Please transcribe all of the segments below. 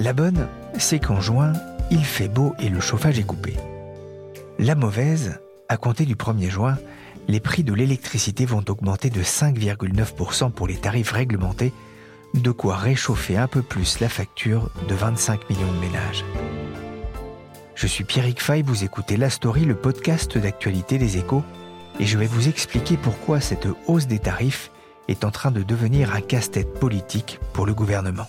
La bonne, c'est qu'en juin, il fait beau et le chauffage est coupé. La mauvaise, à compter du 1er juin, les prix de l'électricité vont augmenter de 5,9% pour les tarifs réglementés, de quoi réchauffer un peu plus la facture de 25 millions de ménages. Je suis Pierrick Fay, vous écoutez La Story, le podcast d'actualité des échos, et je vais vous expliquer pourquoi cette hausse des tarifs est en train de devenir un casse-tête politique pour le gouvernement.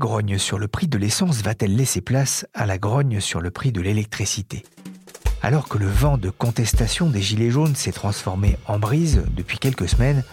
Grogne sur le prix de l'essence va-t-elle laisser place à la grogne sur le prix de l'électricité? Alors que le vent de contestation des Gilets jaunes s'est transformé en brise depuis quelques semaines,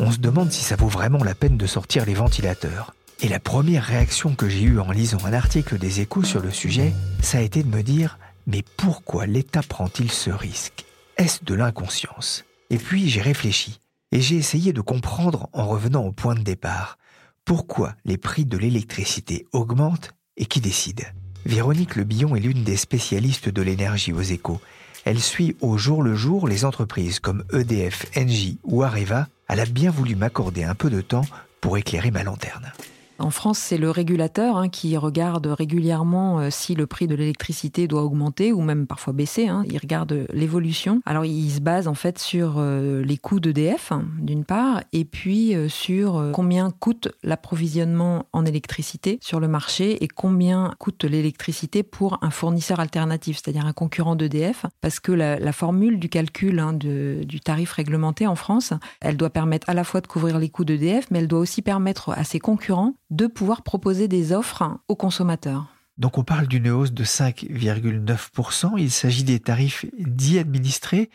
on se demande si ça vaut vraiment la peine de sortir les ventilateurs. Et la première réaction que j'ai eue en lisant un article des échos sur le sujet, ça a été de me dire mais pourquoi l'État prend-il ce risque? Est-ce de l'inconscience? Et puis j'ai réfléchi et j'ai essayé de comprendre en revenant au point de départ pourquoi les prix de l'électricité augmentent et qui décide. Véronique Lebillon est l'une des spécialistes de l'énergie aux échos. Elle suit au jour le jour les entreprises comme EDF, Engie ou Areva. Elle a bien voulu m'accorder un peu de temps pour éclairer ma lanterne. En France, c'est le régulateur hein, qui regarde régulièrement euh, si le prix de l'électricité doit augmenter ou même parfois baisser. Hein. Il regarde l'évolution. Alors, il se base en fait sur euh, les coûts d'EDF, hein, d'une part, et puis euh, sur combien coûte l'approvisionnement en électricité sur le marché et combien coûte l'électricité pour un fournisseur alternatif, c'est-à-dire un concurrent d'EDF. Parce que la, formule du calcul du tarif réglementé en France, elle doit permettre à la fois de couvrir les coûts d'EDF, mais elle doit aussi permettre à ses concurrents de pouvoir proposer des offres aux consommateurs. Donc on parle d'une hausse de 5,9%. Il s'agit des tarifs dits administrés.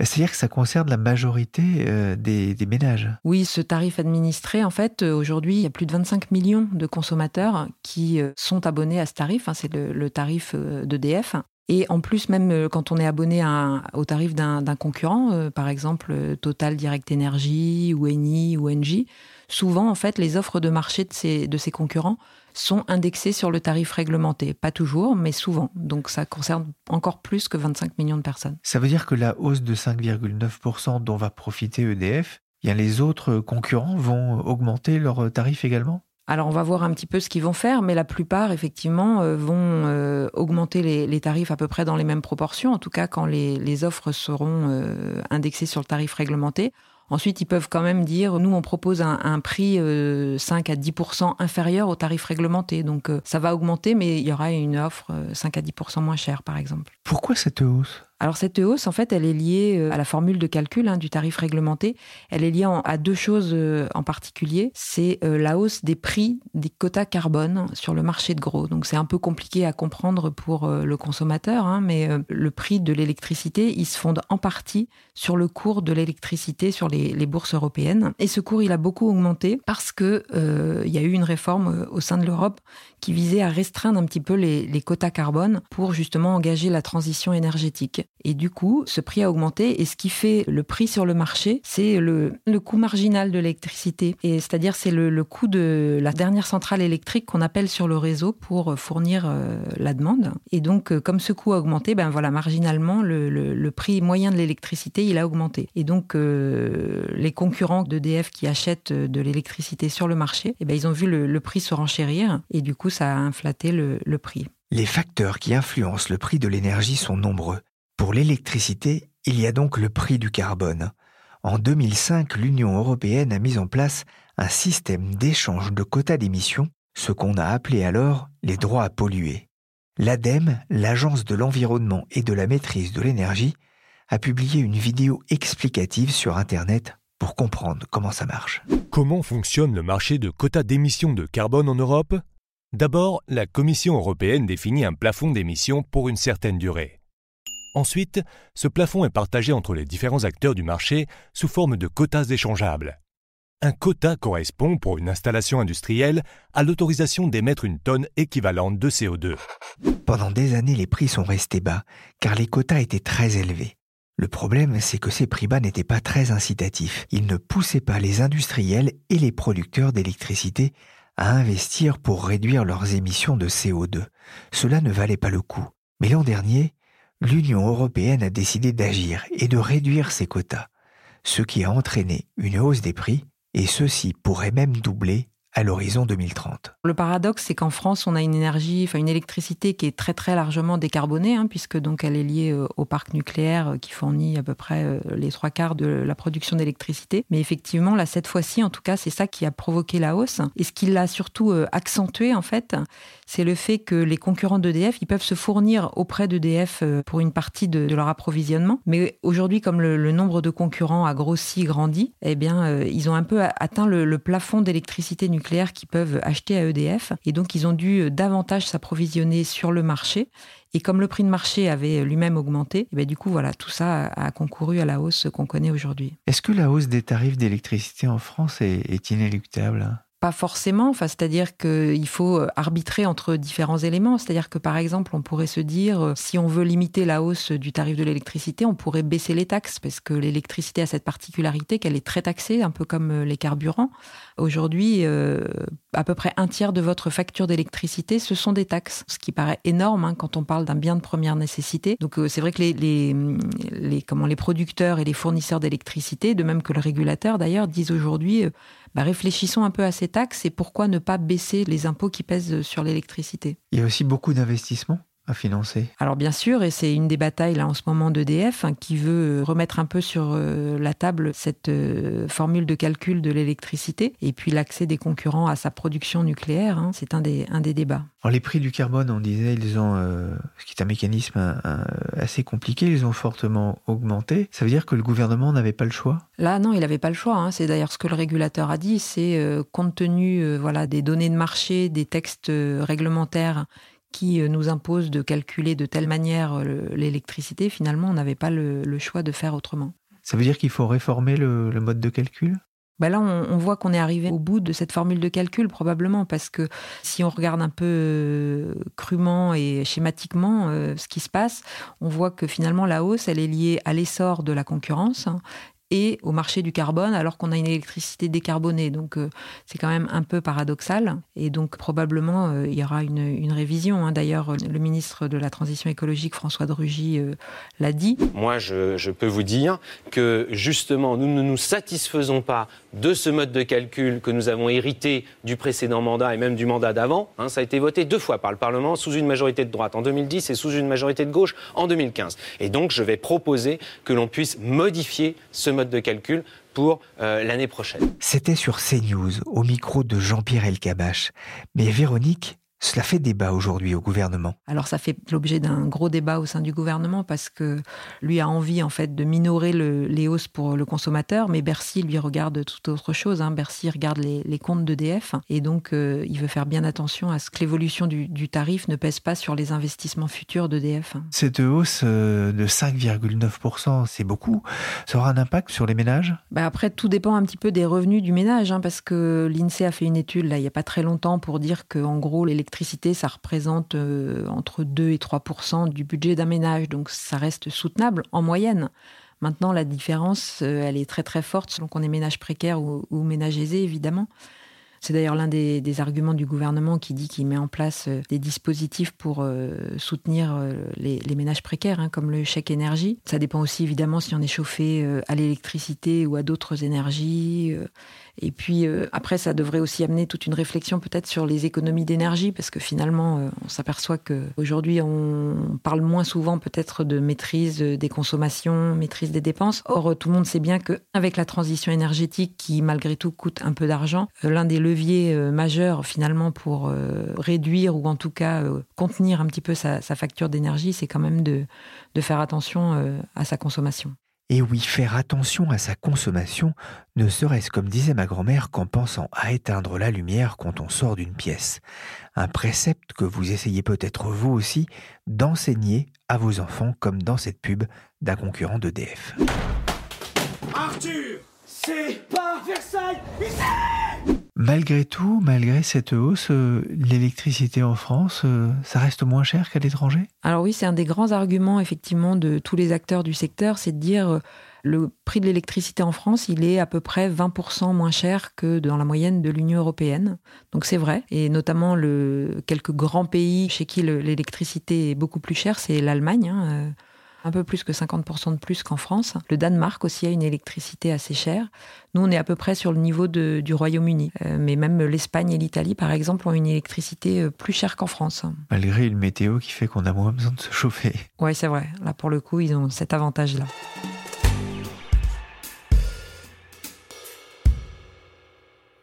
C'est-à-dire que ça concerne la majorité euh, des, ménages. Oui, ce tarif administré, en fait, euh, aujourd'hui, il y a plus de 25 millions de consommateurs qui euh, sont abonnés à ce tarif. Hein, c'est le, tarif d'EDF. Et en plus, même quand on est abonné au tarif d'un concurrent, par exemple Total Direct Energy ou Eni ou Engie, souvent, en fait, les offres de marché de ces, de ces concurrents sont indexées sur le tarif réglementé. Pas toujours, mais souvent. Donc ça concerne encore plus que 25 millions de personnes. Ça veut dire que la hausse de 5,9% dont va profiter EDF, bien les autres concurrents vont augmenter leurs tarifs également? Alors on va voir un petit peu ce qu'ils vont faire, mais la plupart effectivement euh, vont euh, augmenter les, tarifs à peu près dans les mêmes proportions, en tout cas quand les, offres seront euh, indexées sur le tarif réglementé. Ensuite, ils peuvent quand même dire, nous, on propose un, prix 5 euh, à 10% inférieur au tarif réglementé. Donc, euh, ça va augmenter, mais il y aura une offre 5 euh, à 10% moins chère, par exemple. Pourquoi cette hausse? Alors cette hausse, en fait, elle est liée euh, à la formule de calcul hein, du tarif réglementé. Elle est liée à deux choses euh, en particulier. C'est euh, la hausse des prix des quotas carbone sur le marché de gros. Donc c'est un peu compliqué à comprendre pour le consommateur, hein, mais le prix de l'électricité, il se fonde en partie sur le cours de l'électricité sur les, bourses européennes. Et ce cours, il a beaucoup augmenté parce que il y a eu une réforme au sein de l'Europe qui visait à restreindre un petit peu les, les quotas carbone pour justement engager la transition énergétique. Et du coup, ce prix a augmenté et ce qui fait le prix sur le marché, c'est le, coût marginal de l'électricité. Et c'est-à-dire c'est le, coût de la dernière centrale électrique qu'on appelle sur le réseau pour fournir euh, la demande. Et donc, euh, comme ce coût a augmenté, ben voilà, marginalement, le, prix moyen de l'électricité, il a augmenté. Et donc, euh, les concurrents d'EDF qui achètent de l'électricité sur le marché, eh ben, ils ont vu le, prix se renchérir et du coup, ça a inflaté le prix. Les facteurs qui influencent le prix de l'énergie sont nombreux. Pour l'électricité, il y a donc le prix du carbone. En 2005, l'Union européenne a mis en place un système d'échange de quotas d'émissions, ce qu'on a appelé alors les droits à polluer. L'ADEME, l'Agence de l'environnement et de la maîtrise de l'énergie, a publié une vidéo explicative sur Internet pour comprendre comment ça marche. Comment fonctionne le marché de quotas d'émissions de carbone en Europe? D'abord, la Commission européenne définit un plafond d'émissions pour une certaine durée. Ensuite, ce plafond est partagé entre les différents acteurs du marché sous forme de quotas échangeables. Un quota correspond pour une installation industrielle à l'autorisation d'émettre une tonne équivalente de CO2. Pendant des années, les prix sont restés bas, car les quotas étaient très élevés. Le problème, c'est que ces prix bas n'étaient pas très incitatifs. Ils ne poussaient pas les industriels et les producteurs d'électricité à investir pour réduire leurs émissions de CO2. Cela ne valait pas le coup. Mais l'an dernier, l'Union européenne a décidé d'agir et de réduire ses quotas, ce qui a entraîné une hausse des prix et ceux-ci pourraient même doubler à l'horizon 2030. Le paradoxe, c'est qu'en France, on a une énergie, enfin une électricité qui est très très largement décarbonée, hein, puisque donc elle est liée euh, au parc nucléaire euh, qui fournit à peu près euh, les trois quarts de la production d'électricité. Mais effectivement, là, cette fois-ci, en tout cas, c'est ça qui a provoqué la hausse. Et ce qui l'a surtout accentué, en fait, c'est le fait que les concurrents d'EDF, ils peuvent se fournir auprès d'EDF pour une partie de, leur approvisionnement. Mais aujourd'hui, comme le, nombre de concurrents a grossi, grandi, eh bien, ils ont un peu atteint le, plafond d'électricité nucléaire qui peuvent acheter à EDF. Et donc, ils ont dû euh, davantage s'approvisionner sur le marché. Et comme le prix de marché avait lui-même augmenté, eh du coup, voilà, tout ça a concouru à la hausse qu'on connaît aujourd'hui. Est-ce que la hausse des tarifs d'électricité en France est inéluctable? Pas forcément, enfin, c'est-à-dire qu'il faut euh, arbitrer entre différents éléments. C'est-à-dire que par exemple, on pourrait se dire, euh, si on veut limiter la hausse du tarif de l'électricité, on pourrait baisser les taxes, parce que l'électricité a cette particularité qu'elle est très taxée, un peu comme euh, les carburants. Aujourd'hui, à peu près un tiers de votre facture d'électricité, ce sont des taxes, ce qui paraît énorme hein, quand on parle d'un bien de première nécessité. Donc c'est vrai que les, comment, les producteurs et les fournisseurs d'électricité, de même que le régulateur d'ailleurs, disent aujourd'hui, bah, réfléchissons un peu à ces taxes et pourquoi ne pas baisser les impôts qui pèsent sur l'électricité? Il y a aussi beaucoup d'investissements à financer Alors bien sûr, et c'est une des batailles là en ce moment d'EDF hein, qui veut remettre un peu sur euh, la table cette euh, formule de calcul de l'électricité et puis l'accès des concurrents à sa production nucléaire. Hein, c'est un des, un des débats. Alors les prix du carbone, on disait, ils ont, euh, ce qui est un mécanisme assez compliqué, ils ont fortement augmenté. Ça veut dire que le gouvernement n'avait pas le choix? Là, non, il n'avait pas le choix. Hein. C'est d'ailleurs ce que le régulateur a dit. C'est compte tenu voilà des données de marché, des textes réglementaires qui euh, nous impose de calculer de telle manière euh, l'électricité, finalement, on n'avait pas le, choix de faire autrement. Ça veut dire qu'il faut réformer le, mode de calcul? Ben là, on, voit qu'on est arrivé au bout de cette formule de calcul, probablement, parce que si on regarde un peu euh, crûment et schématiquement ce qui se passe, on voit que finalement la hausse, elle est liée à l'essor de la concurrence hein, et au marché du carbone alors qu'on a une électricité décarbonée. Donc euh, c'est quand même un peu paradoxal. Et donc probablement euh, il y aura une, révision. Hein. D'ailleurs, le ministre de la Transition écologique, François de Rugy, euh, l'a dit. Moi, je, je, peux vous dire que justement, nous ne nous satisfaisons pas de ce mode de calcul que nous avons hérité du précédent mandat et même du mandat d'avant. Hein. ça a été voté deux fois par le Parlement sous une majorité de droite en 2010 et sous une majorité de gauche en 2015. Et donc, je vais proposer que l'on puisse modifier ce de calcul pour euh, l'année prochaine. C'était sur CNews, au micro de Jean-Pierre Elkabach. Mais Véronique, cela fait débat aujourd'hui au gouvernement. Alors ça fait l'objet d'un gros débat au sein du gouvernement parce que lui a envie en fait de minorer les hausses pour le consommateur, mais Bercy lui regarde tout autre chose. Hein. Bercy regarde les, comptes d'EDF et donc euh, il veut faire bien attention à ce que l'évolution du, tarif ne pèse pas sur les investissements futurs d'EDF. Cette hausse euh, de 5,9%, c'est beaucoup. Ça aura un impact sur les ménages? Bah Après, tout dépend un petit peu des revenus du ménage hein, parce que l'INSEE a fait une étude là il n'y a pas très longtemps pour dire qu'en gros les l'électricité, ça représente euh, entre 2 et 3% du budget d'un ménage, donc ça reste soutenable en moyenne. Maintenant, la différence, euh, elle est très très forte selon qu'on est ménage précaire ou, ménage aisé, évidemment. C'est d'ailleurs l'un des, arguments du gouvernement qui dit qu'il met en place euh, des dispositifs pour soutenir les, ménages précaires, hein, comme le chèque énergie. Ça dépend aussi évidemment si on est chauffé à l'électricité ou à d'autres énergies. Et puis euh, après, ça devrait aussi amener toute une réflexion peut-être sur les économies d'énergie, parce que finalement, euh, on s'aperçoit qu'aujourd'hui, on parle moins souvent peut-être de maîtrise des consommations, maîtrise des dépenses. Or, tout le monde sait bien qu'avec la transition énergétique, qui malgré tout coûte un peu d'argent, euh, l'un des leviers majeurs finalement pour réduire ou en tout cas contenir un petit peu sa, facture d'énergie, c'est quand même de faire attention à sa consommation. Et oui, faire attention à sa consommation, ne serait-ce comme disait ma grand-mère qu'en pensant à éteindre la lumière quand on sort d'une pièce. Un précepte que vous essayez peut-être vous aussi d'enseigner à vos enfants comme dans cette pub d'un concurrent d'EDF. Arthur, c'est pas Versailles, Malgré tout, malgré cette hausse, euh, l'électricité en France, euh, ça reste moins cher qu'à l'étranger? Alors oui, c'est un des grands arguments effectivement de tous les acteurs du secteur, c'est de dire euh, le prix de l'électricité en France, il est à peu près 20% moins cher que dans la moyenne de l'Union européenne. Donc c'est vrai. Et notamment le, quelques grands pays chez qui l'électricité est beaucoup plus chère, c'est l'Allemagne. Hein, un peu plus que 50% de plus qu'en France. Le Danemark aussi a une électricité assez chère. Nous, on est à peu près sur le niveau du Royaume-Uni. Euh, mais même l'Espagne et l'Italie, par exemple, ont une électricité euh, plus chère qu'en France. Malgré une météo qui fait qu'on a moins besoin de se chauffer. Oui, c'est vrai. Là, pour le coup, ils ont cet avantage-là.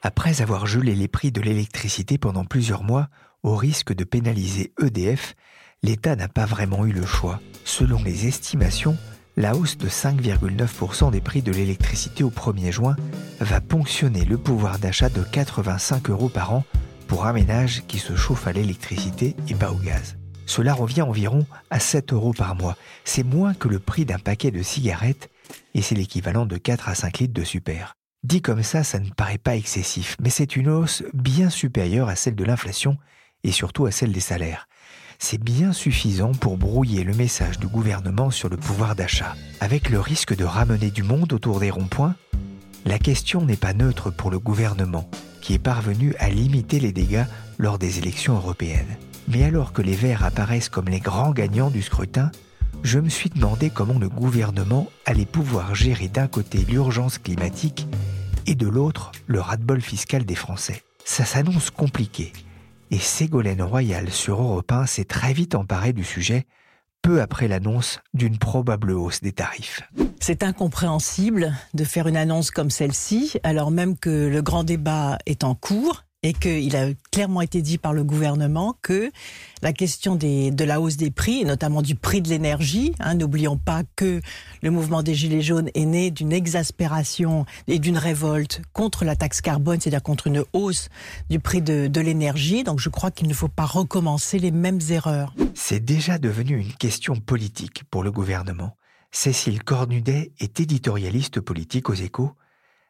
Après avoir gelé les prix de l'électricité pendant plusieurs mois, au risque de pénaliser EDF, l'État n'a pas vraiment eu le choix. Selon les estimations, la hausse de 5,9% des prix de l'électricité au 1er juin va ponctionner le pouvoir d'achat de 85 euros par an pour un ménage qui se chauffe à l'électricité et pas au gaz. Cela revient environ à 7 euros par mois. C'est moins que le prix d'un paquet de cigarettes et c'est l'équivalent de 4 à 5 litres de super. Dit comme ça, ça ne paraît pas excessif, mais c'est une hausse bien supérieure à celle de l'inflation et surtout à celle des salaires c'est bien suffisant pour brouiller le message du gouvernement sur le pouvoir d'achat. Avec le risque de ramener du monde autour des ronds-points, la question n'est pas neutre pour le gouvernement, qui est parvenu à limiter les dégâts lors des élections européennes. Mais alors que les Verts apparaissent comme les grands gagnants du scrutin, je me suis demandé comment le gouvernement allait pouvoir gérer d'un côté l'urgence climatique et de l'autre le ras-de-bol fiscal des Français. Ça s'annonce compliqué et Ségolène Royal sur Europe 1 s'est très vite emparée du sujet, peu après l'annonce d'une probable hausse des tarifs. C'est incompréhensible de faire une annonce comme celle-ci, alors même que le grand débat est en cours et qu'il a clairement été dit par le gouvernement que la question de la hausse des prix, et notamment du prix de l'énergie, hein, n'oublions pas que le mouvement des Gilets jaunes est né d'une exaspération et d'une révolte contre la taxe carbone, c'est-à-dire contre une hausse du prix de, de l'énergie. Donc je crois qu'il ne faut pas recommencer les mêmes erreurs. C'est déjà devenu une question politique pour le gouvernement. Cécile Cornudet est éditorialiste politique aux échos.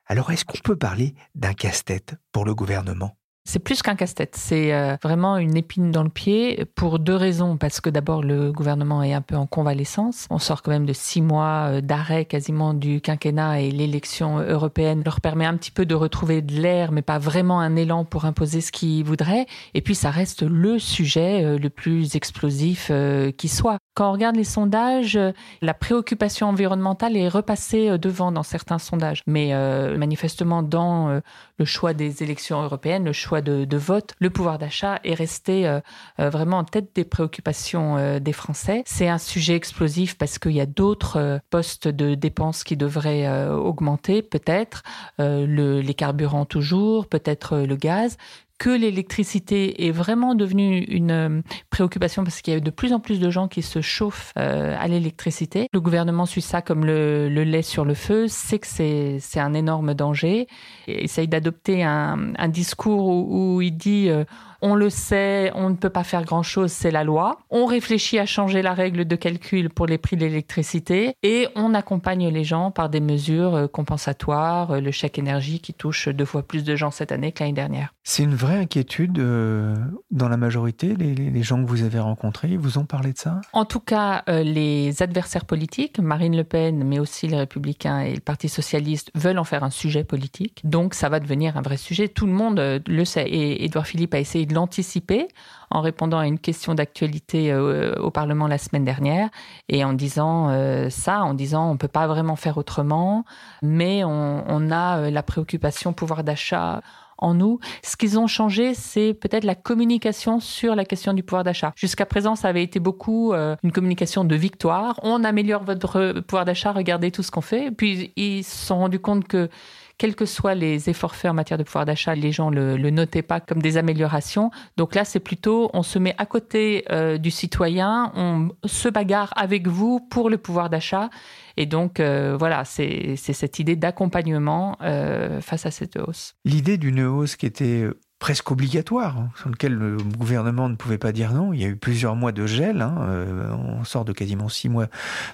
Alors est-ce qu'on peut parler d'un casse-tête pour le gouvernement? C'est plus qu'un casse-tête, c'est euh, vraiment une épine dans le pied pour deux raisons. Parce que d'abord, le gouvernement est un peu en convalescence. On sort quand même de six mois euh, d'arrêt quasiment du quinquennat et l'élection européenne leur permet un petit peu de retrouver de l'air, mais pas vraiment un élan pour imposer ce qu'ils voudraient. Et puis, ça reste le sujet euh, le plus explosif qui soit. Quand on regarde les sondages, la préoccupation environnementale est repassée devant dans certains sondages. Mais manifestement, dans le choix des élections européennes, le choix de, vote, le pouvoir d'achat est resté euh, euh, vraiment en tête des préoccupations euh, des Français. C'est un sujet explosif parce qu'il y a d'autres postes de dépenses qui devraient augmenter, peut-être, les carburants toujours, peut-être le gaz, que l'électricité est vraiment devenue une euh, préoccupation parce qu'il y a de plus en plus de gens qui se chauffent euh, à l'électricité. Le gouvernement suit ça comme le, lait sur le feu, sait que c'est un énorme danger, et essaye d'adopter un, discours où, il dit euh, on le sait, on ne peut pas faire grand-chose, c'est la loi. On réfléchit à changer la règle de calcul pour les prix de l'électricité et on accompagne les gens par des mesures euh, compensatoires, euh, le chèque énergie qui touche deux fois plus de gens cette année que l'année dernière. C'est une vraie inquiétude euh, dans la majorité, les, gens que vous avez rencontrés, vous ont parlé de ça? En tout cas, les adversaires politiques, Marine Le Pen, mais aussi les Républicains et le Parti Socialiste, veulent en faire un sujet politique. Donc ça va devenir un vrai sujet. Tout le monde le sait. Et Édouard Philippe a essayé de l'anticiper en répondant à une question d'actualité euh, au Parlement la semaine dernière et en disant euh, ça, en disant on ne peut pas vraiment faire autrement, mais on, a euh, la préoccupation pouvoir d'achat en nous. Ce qu'ils ont changé, c'est peut-être la communication sur la question du pouvoir d'achat. Jusqu'à présent, ça avait été beaucoup une communication de victoire. On améliore votre pouvoir d'achat, regardez tout ce qu'on fait. Puis ils se sont rendus compte que quels que soient les efforts faits en matière de pouvoir d'achat, les gens le, le notaient pas comme des améliorations. Donc là, c'est plutôt on se met à côté euh, du citoyen, on se bagarre avec vous pour le pouvoir d'achat. Et donc, euh, voilà, c'est cette idée d'accompagnement euh, face à cette hausse. L'idée d'une hausse qui était presque obligatoire, hein, sur lequel le gouvernement ne pouvait pas dire non. Il y a eu plusieurs mois de gel, hein, euh, on sort de quasiment six mois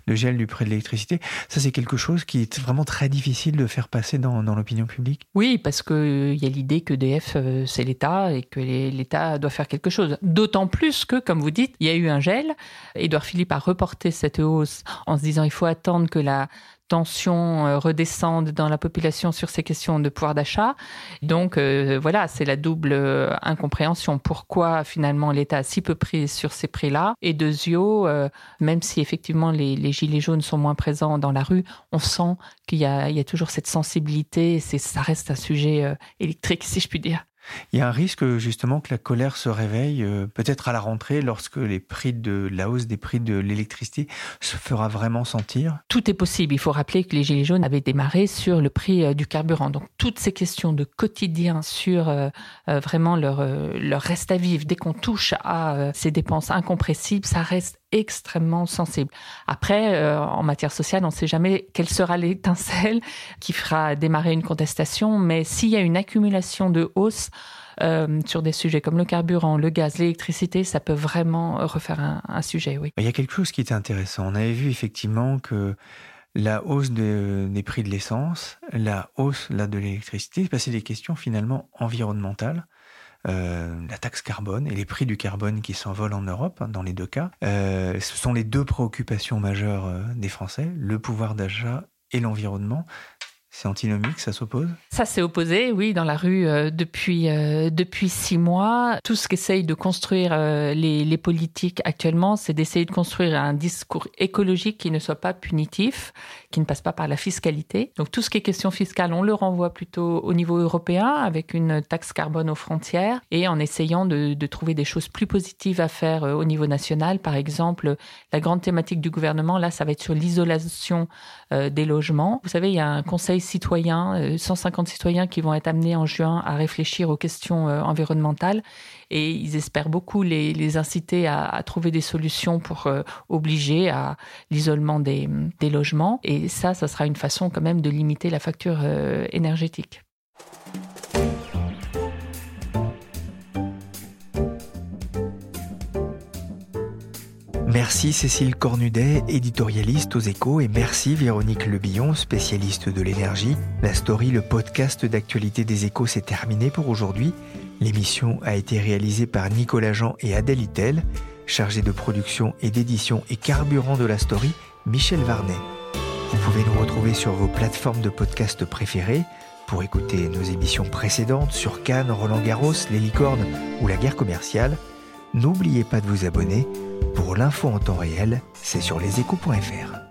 de gel du prix de l'électricité. Ça, c'est quelque chose qui est vraiment très difficile de faire passer dans, l'opinion publique. Oui, parce qu'il euh, y a l'idée que DF, euh, c'est l'État et que l'État doit faire quelque chose. D'autant plus que, comme vous dites, il y a eu un gel. Édouard Philippe a reporté cette hausse en se disant il faut attendre que la tensions euh, redescendent dans la population sur ces questions de pouvoir d'achat. Donc euh, voilà, c'est la double euh, incompréhension. Pourquoi finalement l'État a si peu pris sur ces prix-là? Et deuxièmement, même si effectivement les, gilets jaunes sont moins présents dans la rue, on sent qu'il y, a, toujours cette sensibilité. Ça reste un sujet électrique, si je puis dire. Il y a un risque justement que la colère se réveille euh, peut-être à la rentrée lorsque les prix de la hausse des prix de l'électricité se fera vraiment sentir? Tout est possible. Il faut rappeler que les gilets jaunes avaient démarré sur le prix euh, du carburant. Donc toutes ces questions de quotidien sur euh, vraiment leur leur reste à vivre dès qu'on touche à ces dépenses incompressibles, ça reste extrêmement sensible. Après, en matière sociale, on ne sait jamais quelle sera l'étincelle qui fera démarrer une contestation, mais s'il y a une accumulation de hausse, euh, sur des sujets comme le carburant, le gaz, l'électricité, ça peut vraiment refaire un, sujet, oui. Il y a quelque chose qui est intéressant. On avait vu effectivement que la hausse des prix de l'essence, la hausse là, de l'électricité, c'est des questions finalement environnementales. Euh, la taxe carbone et les prix du carbone qui s'envolent en Europe, hein, dans les deux cas. Euh, ce sont les deux préoccupations majeures des Français, le pouvoir d'achat et l'environnement. C'est antinomique, ça s'oppose? Ça s'est opposé, oui, dans la rue euh, depuis, euh, depuis six mois. Tout ce qu'essayent de construire euh, les, les, politiques actuellement, c'est d'essayer de construire un discours écologique qui ne soit pas punitif, qui ne passe pas par la fiscalité. Donc tout ce qui est question fiscale, on le renvoie plutôt au niveau européen avec une taxe carbone aux frontières et en essayant de, de trouver des choses plus positives à faire au niveau national. Par exemple, la grande thématique du gouvernement, là, ça va être sur l'isolation des logements. Vous savez, il y a un conseil citoyens, 150 euh, citoyens qui vont être amenés en juin à réfléchir aux questions euh, environnementales et ils espèrent beaucoup les, inciter à, trouver des solutions pour euh, obliger à l'isolement des, des, logements. Et ça, ça sera une façon quand même de limiter la facture énergétique. Merci Cécile Cornudet, éditorialiste aux échos, et merci Véronique Lebillon, spécialiste de l'énergie. La story, le podcast d'actualité des échos, s'est terminé pour aujourd'hui. L'émission a été réalisée par Nicolas Jean et Adèle Itel, chargé de production et d'édition et carburant de la story, Michel Varnet. Vous pouvez nous retrouver sur vos plateformes de podcast préférées pour écouter nos émissions précédentes sur Cannes, Roland Garros, les licornes ou la guerre commerciale. N'oubliez pas de vous abonner pour l'info en temps réel, c'est sur leséchos.fr.